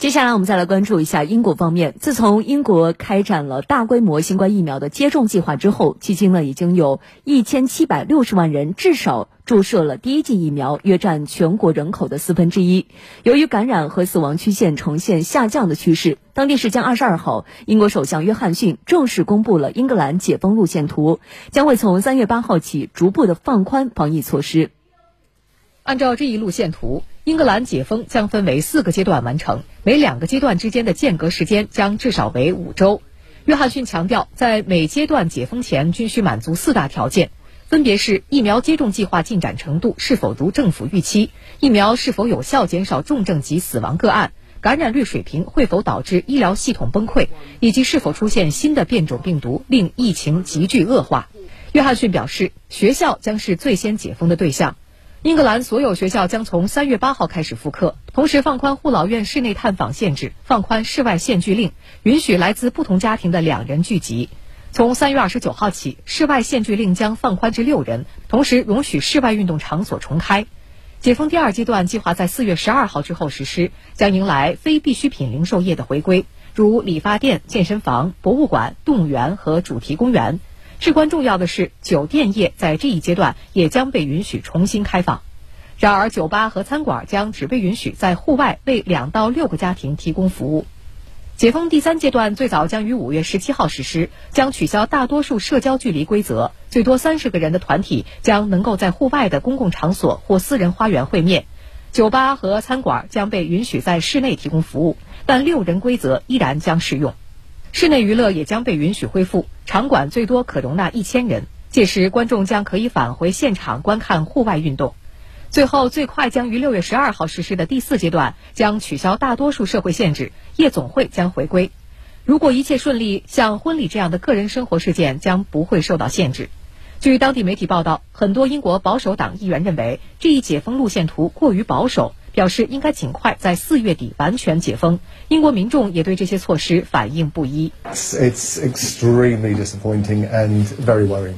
接下来我们再来关注一下英国方面。自从英国开展了大规模新冠疫苗的接种计划之后，迄今呢已经有一千七百六十万人至少注射了第一剂疫苗，约占全国人口的四分之一。由于感染和死亡曲线呈现下降的趋势，当地时间二十二号，英国首相约翰逊正式公布了英格兰解封路线图，将会从三月八号起逐步的放宽防疫措施。按照这一路线图，英格兰解封将分为四个阶段完成，每两个阶段之间的间隔时间将至少为五周。约翰逊强调，在每阶段解封前均需满足四大条件，分别是疫苗接种计划进展程度是否如政府预期，疫苗是否有效减少重症及死亡个案，感染率水平会否导致医疗系统崩溃，以及是否出现新的变种病毒令疫情急剧恶化。约翰逊表示，学校将是最先解封的对象。英格兰所有学校将从三月八号开始复课，同时放宽护老院室内探访限制，放宽室外限聚令，允许来自不同家庭的两人聚集。从三月二十九号起，室外限聚令将放宽至六人，同时容许室外运动场所重开。解封第二阶段计划在四月十二号之后实施，将迎来非必需品零售业的回归，如理发店、健身房、博物馆、动物园和主题公园。至关重要的是，酒店业在这一阶段也将被允许重新开放。然而，酒吧和餐馆将只被允许在户外为两到六个家庭提供服务。解封第三阶段最早将于五月十七号实施，将取消大多数社交距离规则，最多三十个人的团体将能够在户外的公共场所或私人花园会面。酒吧和餐馆将被允许在室内提供服务，但六人规则依然将适用。室内娱乐也将被允许恢复，场馆最多可容纳一千人，届时观众将可以返回现场观看户外运动。最后，最快将于六月十二号实施的第四阶段将取消大多数社会限制，夜总会将回归。如果一切顺利，像婚礼这样的个人生活事件将不会受到限制。据当地媒体报道，很多英国保守党议员认为这一解封路线图过于保守。表示应该尽快在四月底完全解封。英国民众也对这些措施反应不一。It's extremely disappointing and very worrying.